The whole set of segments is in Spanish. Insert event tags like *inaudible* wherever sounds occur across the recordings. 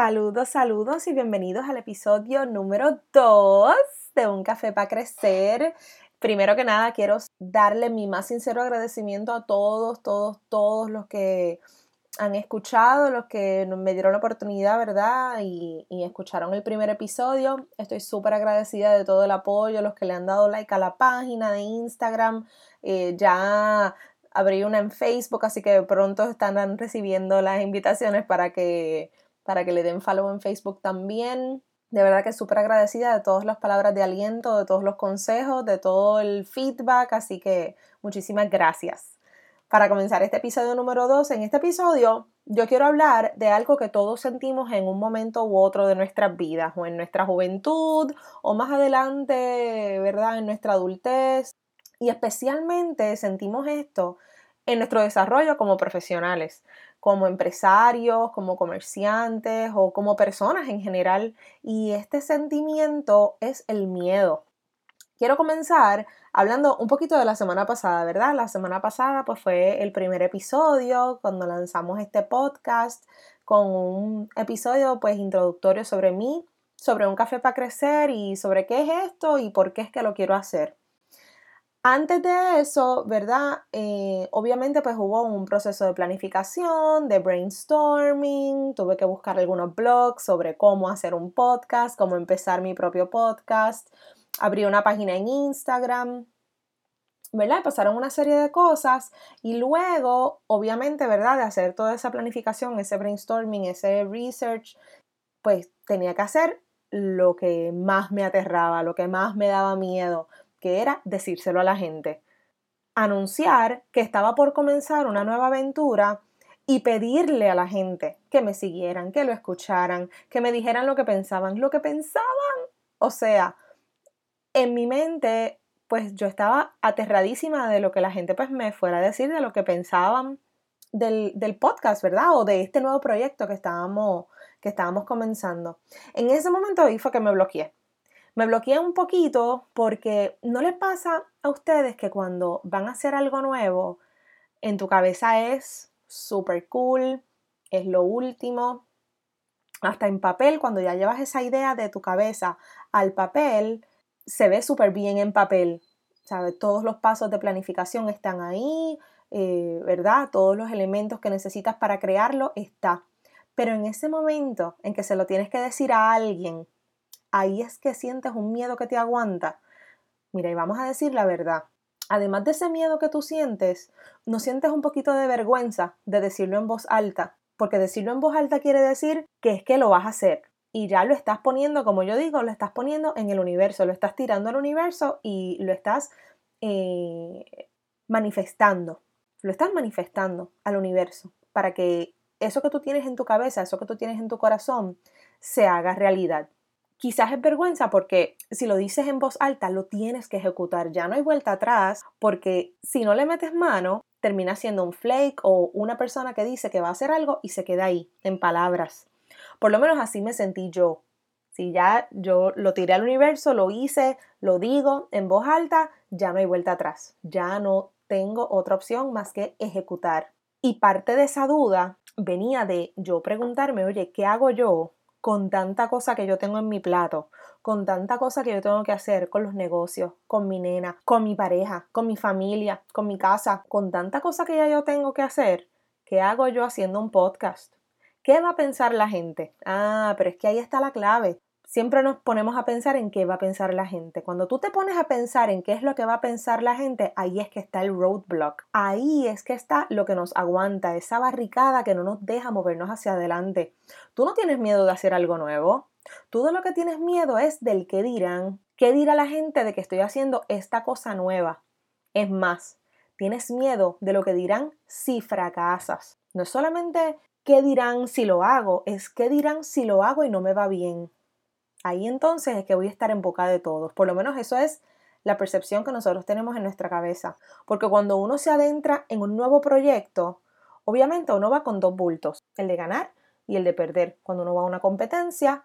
Saludos, saludos y bienvenidos al episodio número 2 de Un Café para Crecer. Primero que nada, quiero darle mi más sincero agradecimiento a todos, todos, todos los que han escuchado, los que me dieron la oportunidad, ¿verdad? Y, escucharon el primer episodio. Estoy súper agradecida de todo el apoyo, los que le han dado like a la página de Instagram. Eh, ya abrí una en Facebook, así que pronto están recibiendo las invitaciones para que para que le den follow en Facebook también. De verdad que súper agradecida de todas las palabras de aliento, de todos los consejos, de todo el feedback, así que muchísimas gracias. Para comenzar este episodio número 2, en este episodio yo quiero hablar de algo que todos sentimos en un momento u otro de nuestras vidas, o en nuestra juventud, o más adelante, ¿verdad? En nuestra adultez. Y especialmente sentimos esto en nuestro desarrollo como profesionales como empresarios, como comerciantes o como personas en general. Y este sentimiento es el miedo. Quiero comenzar hablando un poquito de la semana pasada, ¿verdad? La semana pasada pues fue el primer episodio cuando lanzamos este podcast con un episodio pues introductorio sobre mí, sobre un café para crecer y sobre qué es esto y por qué es que lo quiero hacer. Antes de eso, ¿verdad? Eh, obviamente pues hubo un proceso de planificación, de brainstorming, tuve que buscar algunos blogs sobre cómo hacer un podcast, cómo empezar mi propio podcast, abrí una página en Instagram, ¿verdad? Pasaron una serie de cosas y luego, obviamente, ¿verdad? De hacer toda esa planificación, ese brainstorming, ese research, pues tenía que hacer lo que más me aterraba, lo que más me daba miedo, que era decírselo a la gente. Anunciar que estaba por comenzar una nueva aventura y pedirle a la gente que me siguieran, que lo escucharan, que me dijeran lo que pensaban, lo que pensaban. O sea, en mi mente, pues yo estaba aterradísima de lo que la gente pues me fuera a decir, de lo que pensaban del, del podcast, ¿verdad? O de este nuevo proyecto que estábamos, que estábamos comenzando. En ese momento ahí fue que me bloqueé. Me bloqueé un poquito porque no les pasa a ustedes que cuando van a hacer algo nuevo, en tu cabeza es súper cool, es lo último. Hasta en papel, cuando ya llevas esa idea de tu cabeza al papel, se ve súper bien en papel. Todos los pasos de planificación están ahí, eh, ¿verdad? Todos los elementos que necesitas para crearlo está. Pero en ese momento en que se lo tienes que decir a alguien ahí es que sientes un miedo que te aguanta. Mira, y vamos a decir la verdad. Además de ese miedo que tú sientes, ¿no sientes un poquito de vergüenza de decirlo en voz alta? Porque decirlo en voz alta quiere decir que es que lo vas a hacer. Y ya lo estás poniendo, como yo digo, lo estás poniendo en el universo, lo estás tirando al universo y lo estás eh, manifestando. Lo estás manifestando al universo para que eso que tú tienes en tu cabeza, eso que tú tienes en tu corazón, se haga realidad. Quizás es vergüenza porque si lo dices en voz alta lo tienes que ejecutar, ya no hay vuelta atrás porque si no le metes mano termina siendo un flake o una persona que dice que va a hacer algo y se queda ahí en palabras. Por lo menos así me sentí yo. Si ya yo lo tiré al universo, lo hice, lo digo en voz alta, ya no hay vuelta atrás. Ya no tengo otra opción más que ejecutar. Y parte de esa duda venía de yo preguntarme, oye, ¿qué hago yo con tanta cosa que yo tengo en mi plato, con tanta cosa que yo tengo que hacer con los negocios, con mi nena, con mi pareja, con mi familia, con mi casa, con tanta cosa que ya yo tengo que hacer, ¿qué hago yo haciendo un podcast? ¿Qué va a pensar la gente? Ah, pero es que ahí está la clave. Siempre nos ponemos a pensar en qué va a pensar la gente. Cuando tú te pones a pensar en qué es lo que va a pensar la gente, ahí es que está el roadblock. Ahí es que está lo que nos aguanta, esa barricada que no nos deja movernos hacia adelante. Tú no tienes miedo de hacer algo nuevo. Tú de lo que tienes miedo es del qué dirán. ¿Qué dirá la gente de que estoy haciendo esta cosa nueva? Es más, tienes miedo de lo que dirán si fracasas. No es solamente qué dirán si lo hago, es qué dirán si lo hago y no me va bien ahí entonces es que voy a estar en boca de todos. Por lo menos eso es la percepción que nosotros tenemos en nuestra cabeza. Porque cuando uno se adentra en un nuevo proyecto, obviamente uno va con dos bultos, el de ganar y el de perder. Cuando uno va a una competencia,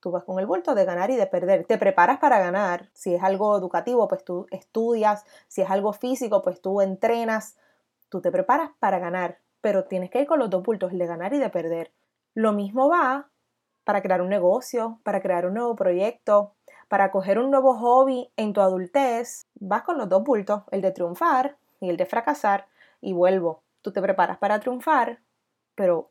tú vas con el bulto de ganar y de perder. Te preparas para ganar. Si es algo educativo, pues tú estudias. Si es algo físico, pues tú entrenas. Tú te preparas para ganar, pero tienes que ir con los dos bultos, el de ganar y de perder. Lo mismo va para crear un negocio, para crear un nuevo proyecto, para coger un nuevo hobby en tu adultez, vas con los dos bultos, el de triunfar y el de fracasar, y vuelvo. Tú te preparas para triunfar, pero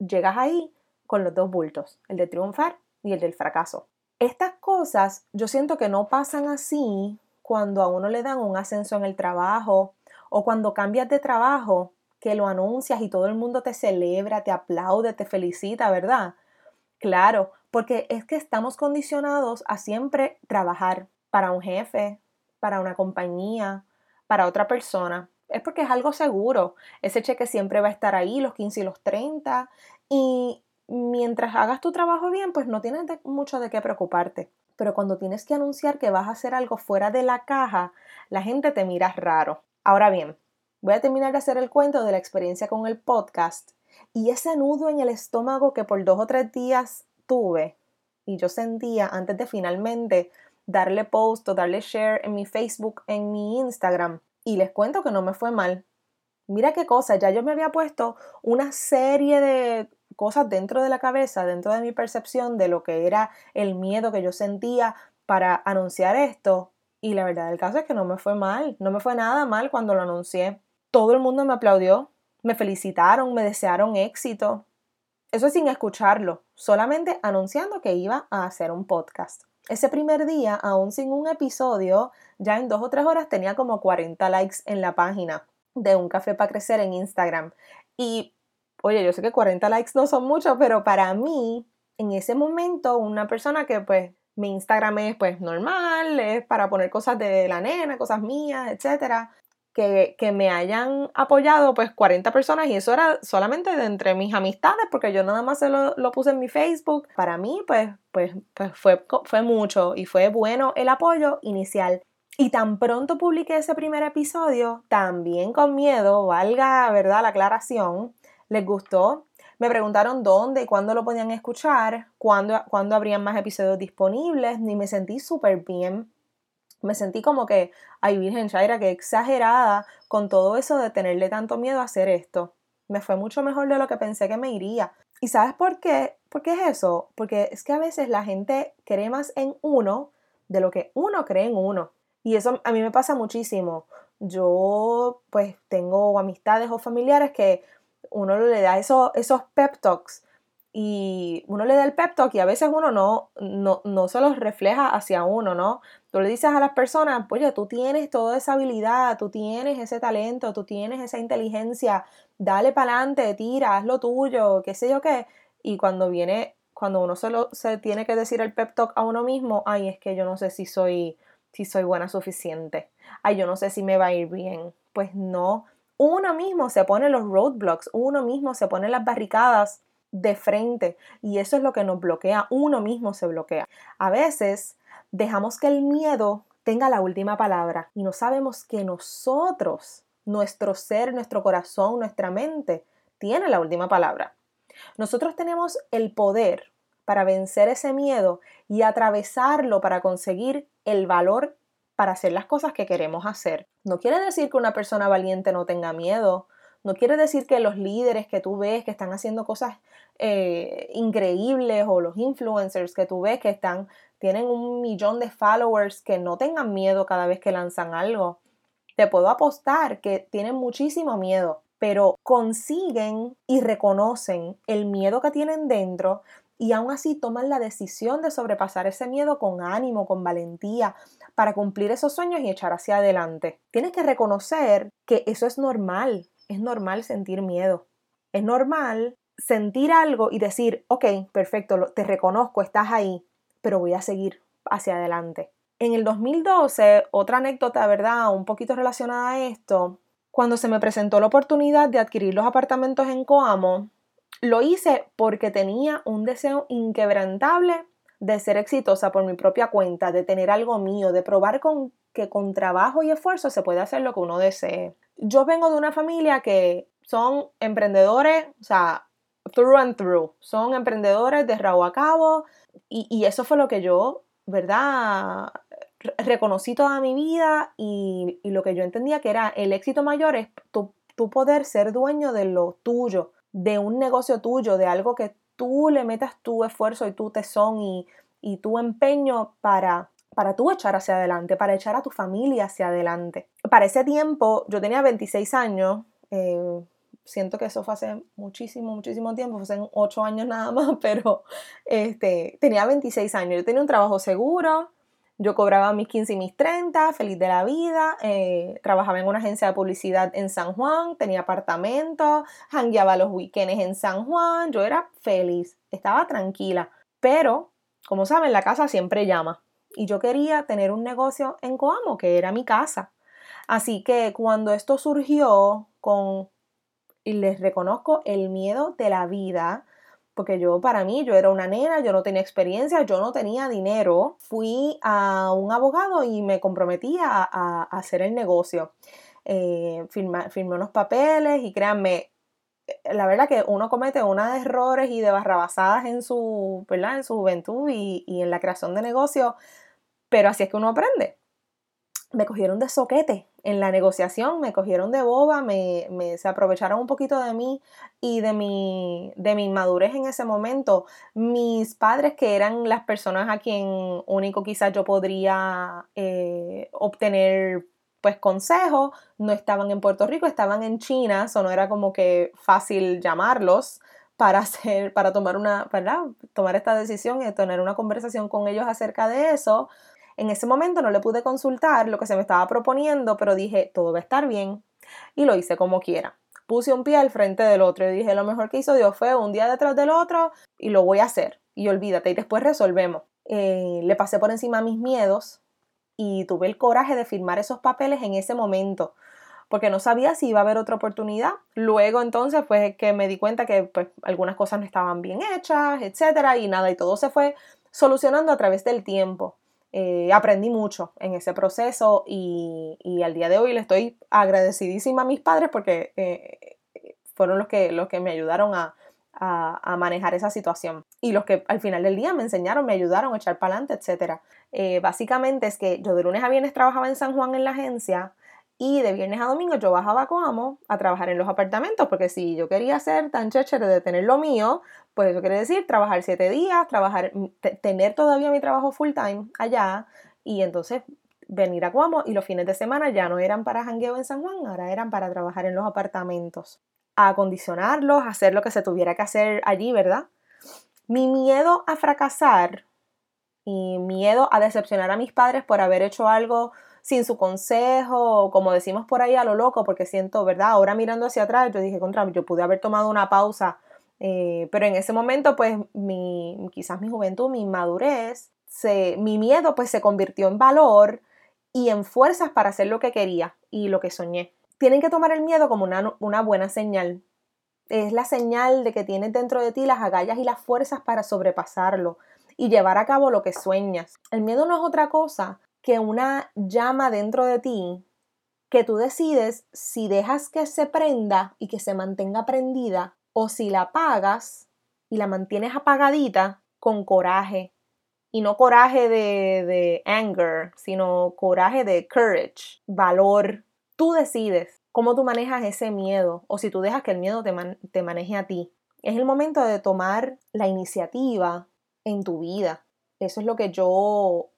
llegas ahí con los dos bultos, el de triunfar y el del fracaso. Estas cosas yo siento que no pasan así cuando a uno le dan un ascenso en el trabajo o cuando cambias de trabajo, que lo anuncias y todo el mundo te celebra, te aplaude, te felicita, ¿verdad? Claro, porque es que estamos condicionados a siempre trabajar para un jefe, para una compañía, para otra persona. Es porque es algo seguro. Ese cheque siempre va a estar ahí, los 15 y los 30. Y mientras hagas tu trabajo bien, pues no tienes mucho de qué preocuparte. Pero cuando tienes que anunciar que vas a hacer algo fuera de la caja, la gente te mira raro. Ahora bien, voy a terminar de hacer el cuento de la experiencia con el podcast y ese nudo en el estómago que por dos o tres días tuve y yo sentía antes de finalmente darle post o darle share en mi Facebook, en mi Instagram. Y les cuento que no me fue mal. Mira qué cosa, ya yo me había puesto una serie de cosas dentro de la cabeza, dentro de mi percepción de lo que era el miedo que yo sentía para anunciar esto. Y la verdad del caso es que no me fue mal, no me fue nada mal cuando lo anuncié. Todo el mundo me aplaudió, me felicitaron, me desearon éxito. Eso sin escucharlo, solamente anunciando que iba a hacer un podcast. Ese primer día, aún sin un episodio, ya en dos o tres horas tenía como 40 likes en la página de Un Café para Crecer en Instagram. Y, oye, yo sé que 40 likes no son muchos, pero para mí, en ese momento, una persona que pues mi Instagram es pues normal, es para poner cosas de la nena, cosas mías, etcétera que, me hayan apoyado pues 40 personas y eso era solamente de entre mis amistades porque yo nada más se lo, puse en mi Facebook. Para mí pues, pues, pues fue, fue mucho y fue bueno el apoyo inicial. Y tan pronto publiqué ese primer episodio, también con miedo, valga verdad la aclaración, les gustó. Me preguntaron dónde y cuándo lo podían escuchar, cuándo, cuándo habrían más episodios disponibles, y me sentí súper bien me sentí como que, ay Virgen Shaira, que exagerada con todo eso de tenerle tanto miedo a hacer esto. Me fue mucho mejor de lo que pensé que me iría. ¿Y sabes por qué? ¿Por qué es eso? Porque es que a veces la gente cree más en uno de lo que uno cree en uno. Y eso a mí me pasa muchísimo. Yo pues tengo amistades o familiares que uno le da esos, esos pep talks y uno le da el pep talk y a veces uno no, no, no se los refleja hacia uno, ¿no? Tú le dices a las personas, oye, tú tienes toda esa habilidad, tú tienes ese talento, tú tienes esa inteligencia, dale para adelante, tira, haz lo tuyo, qué sé yo qué. Y cuando viene, cuando uno se, se tiene que decir el pep talk a uno mismo, ay, es que yo no sé si soy, si soy buena suficiente, ay, yo no sé si me va a ir bien. Pues no, uno mismo se pone los roadblocks, uno mismo se pone las barricadas de frente y eso es lo que nos bloquea, uno mismo se bloquea. A veces dejamos que el miedo tenga la última palabra y no sabemos que nosotros, nuestro ser, nuestro corazón, nuestra mente, tiene la última palabra. Nosotros tenemos el poder para vencer ese miedo y atravesarlo para conseguir el valor para hacer las cosas que queremos hacer. No quiere decir que una persona valiente no tenga miedo, no quiere decir que los líderes que tú ves que están haciendo cosas eh, increíbles o los influencers que tú ves que están, tienen un millón de followers que no tengan miedo cada vez que lanzan algo. Te puedo apostar que tienen muchísimo miedo, pero consiguen y reconocen el miedo que tienen dentro y aún así toman la decisión de sobrepasar ese miedo con ánimo, con valentía, para cumplir esos sueños y echar hacia adelante. Tienes que reconocer que eso es normal, es normal sentir miedo. Es normal sentir algo y decir, ok, perfecto, te reconozco, estás ahí, pero voy a seguir hacia adelante. En el 2012, otra anécdota, ¿verdad? Un poquito relacionada a esto, cuando se me presentó la oportunidad de adquirir los apartamentos en Coamo, lo hice porque tenía un deseo inquebrantable de ser exitosa por mi propia cuenta, de tener algo mío, de probar con, que con trabajo y esfuerzo se puede hacer lo que uno desee. Yo vengo de una familia que son emprendedores, o sea, through and through, son emprendedores de rabo a cabo y, y eso fue lo que yo, ¿verdad? Reconocí toda mi vida y, y, lo que yo entendía que era el éxito mayor es tu, tu poder ser dueño de lo tuyo, de un negocio tuyo, de algo que tú le metas tu esfuerzo y tu tesón y, y tu empeño para, para tú echar hacia adelante, para echar a tu familia hacia adelante. Para ese tiempo, yo tenía 26 años, eh, siento que eso fue hace muchísimo, muchísimo tiempo, fue hace 8 años nada más, *laughs* pero este, tenía 26 años, yo tenía un trabajo seguro, yo cobraba mis 15 y mis 30, feliz de la vida, eh, trabajaba en una agencia de publicidad en San Juan, tenía apartamento, hangueaba los weekends en San Juan, yo era feliz, estaba tranquila, pero como saben, la casa siempre llama y yo quería tener un negocio en Coamo, que era mi casa. Así que cuando esto surgió con, y les reconozco, el miedo de la vida, porque yo para mí, yo era una nena, yo no tenía experiencia, yo no tenía dinero, fui a un abogado y me comprometí a, hacer el negocio. Eh, firmé, unos papeles y créanme, eh, la verdad que uno comete unos errores y de barrabasadas en su, ¿verdad? En su juventud y, y en la creación de negocio, pero así es que uno aprende me cogieron de soquete en la negociación, me cogieron de boba, me, se aprovecharon un poquito de mí y de mi, de mi inmadurez en ese momento. Mis padres, que eran las personas a quien único quizás yo podría eh, obtener pues consejos, no estaban en Puerto Rico, estaban en China, eso no era como que fácil llamarlos para *laughs* hacer, para tomar una, ¿verdad? Tomar esta decisión y tener una conversación con ellos acerca de eso. En ese momento no le pude consultar lo que se me estaba proponiendo, pero dije, todo va a estar bien. Y lo hice como quiera. Puse un pie al frente del otro y dije, lo mejor que hizo Dios fue un día detrás del otro y lo voy a hacer. Y olvídate, y después resolvemos. Eh, le pasé por encima mis miedos y tuve el coraje de firmar esos papeles en ese momento porque no sabía si iba a haber otra oportunidad. Luego entonces fue que me di cuenta que pues, algunas cosas no estaban bien hechas, etcétera, y nada, y todo se fue solucionando a través del tiempo. Eh, aprendí mucho en ese proceso y, al día de hoy le estoy agradecidísima a mis padres porque eh, fueron los que, los que me ayudaron a, manejar esa situación y los que al final del día me enseñaron, me ayudaron a echar para adelante, etc. Eh, básicamente es que yo de lunes a viernes trabajaba en San Juan en la agencia y de viernes a domingo yo bajaba a Coamo a trabajar en los apartamentos, porque si yo quería ser tan chéchere de tener lo mío, pues eso quiere decir trabajar siete días, trabajar, mm, tener todavía mi trabajo full time allá y entonces venir a Coamo y los fines de semana ya no eran para jangueo en San Juan, ahora eran para trabajar en los apartamentos, acondicionarlos, hacer lo que se tuviera que hacer allí, ¿verdad? Mi miedo a fracasar y miedo a decepcionar a mis padres por haber hecho algo sin su consejo, como decimos por ahí a lo loco, porque siento, ¿verdad? Ahora mirando hacia atrás, yo dije, contra, yo pude haber tomado una pausa, eh, pero en ese momento, pues, mi, quizás mi juventud, mi madurez, se, mi miedo, pues, se convirtió en valor y en fuerzas para hacer lo que quería y lo que soñé. Tienen que tomar el miedo como una, una buena señal. Es la señal de que tienes dentro de ti las agallas y las fuerzas para sobrepasarlo y llevar a cabo lo que sueñas. El miedo no es otra cosa que una llama dentro de ti que tú decides si dejas que se prenda y que se mantenga prendida o si la apagas y la mantienes apagadita con coraje. Y no coraje de, de anger, sino coraje de courage, valor. Tú decides cómo tú manejas ese miedo o si tú dejas que el miedo te, te maneje a ti. Es el momento de tomar la iniciativa en tu vida. Eso es lo que yo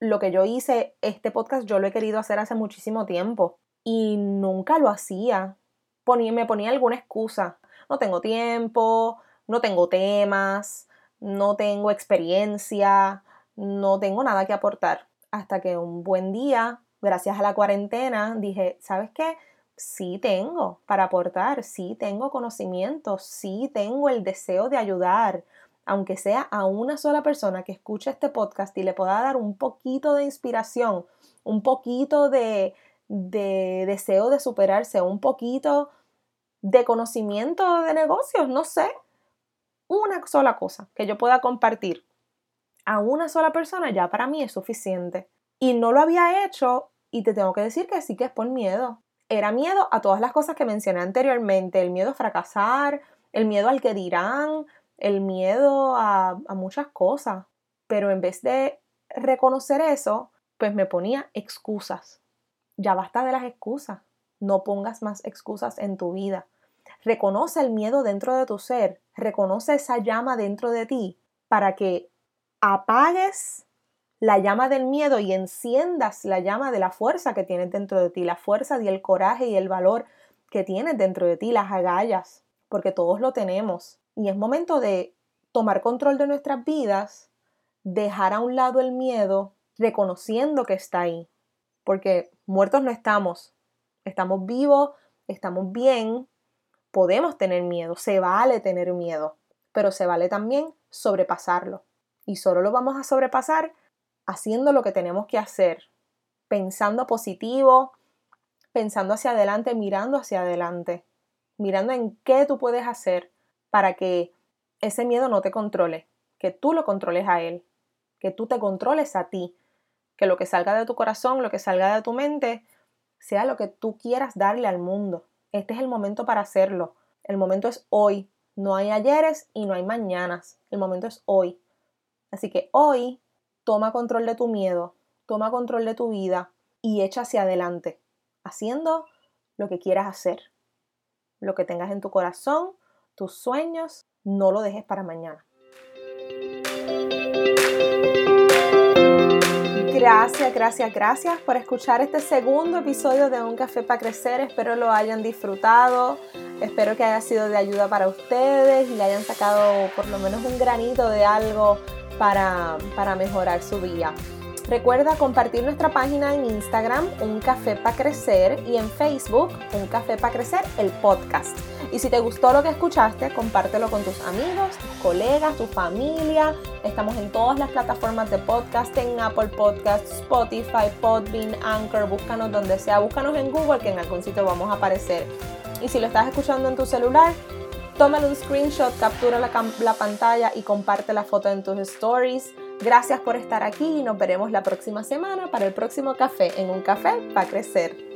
lo que yo hice, este podcast yo lo he querido hacer hace muchísimo tiempo y nunca lo hacía. Ponía, me ponía alguna excusa. No tengo tiempo, no tengo temas, no tengo experiencia, no tengo nada que aportar. Hasta que un buen día, gracias a la cuarentena, dije, ¿sabes qué? Sí tengo para aportar, sí tengo conocimiento, sí tengo el deseo de ayudar, aunque sea a una sola persona que escuche este podcast y le pueda dar un poquito de inspiración, un poquito de, de deseo de superarse, un poquito de conocimiento de negocios, no sé, una sola cosa que yo pueda compartir a una sola persona ya para mí es suficiente. Y no lo había hecho y te tengo que decir que sí que es por miedo. Era miedo a todas las cosas que mencioné anteriormente, el miedo a fracasar, el miedo al que dirán, el miedo a, muchas cosas. Pero en vez de reconocer eso, pues me ponía excusas. Ya basta de las excusas. No pongas más excusas en tu vida. Reconoce el miedo dentro de tu ser. Reconoce esa llama dentro de ti para que apagues la llama del miedo y enciendas la llama de la fuerza que tienes dentro de ti, la fuerza y el coraje y el valor que tienes dentro de ti, las agallas, porque todos lo tenemos. Y es momento de tomar control de nuestras vidas, dejar a un lado el miedo, reconociendo que está ahí, porque muertos no estamos, estamos vivos, estamos bien, podemos tener miedo, se vale tener miedo, pero se vale también sobrepasarlo. Y solo lo vamos a sobrepasar haciendo lo que tenemos que hacer, pensando positivo, pensando hacia adelante, mirando hacia adelante, mirando en qué tú puedes hacer para que ese miedo no te controle, que tú lo controles a él, que tú te controles a ti, que lo que salga de tu corazón, lo que salga de tu mente, sea lo que tú quieras darle al mundo. Este es el momento para hacerlo. El momento es hoy. No hay ayeres y no hay mañanas. El momento es hoy. Así que hoy toma control de tu miedo, toma control de tu vida y echa hacia adelante, haciendo lo que quieras hacer. Lo que tengas en tu corazón, tus sueños, no lo dejes para mañana. Gracias, gracias, gracias por escuchar este segundo episodio de Un Café para Crecer. Espero lo hayan disfrutado. Espero que haya sido de ayuda para ustedes y le hayan sacado por lo menos un granito de algo para, mejorar su día. Recuerda compartir nuestra página en Instagram, Un Café para Crecer, y en Facebook, Un Café para Crecer, el podcast. Y si te gustó lo que escuchaste, compártelo con tus amigos, tus colegas, tu familia. Estamos en todas las plataformas de podcast, en Apple Podcasts, Spotify, Podbean, Anchor. Búscanos donde sea. Búscanos en Google, que en algún sitio vamos a aparecer. Y si lo estás escuchando en tu celular, tómale un screenshot, captura la, la pantalla y comparte la foto en tus stories. Gracias por estar aquí y nos veremos la próxima semana para el próximo café en un café para crecer.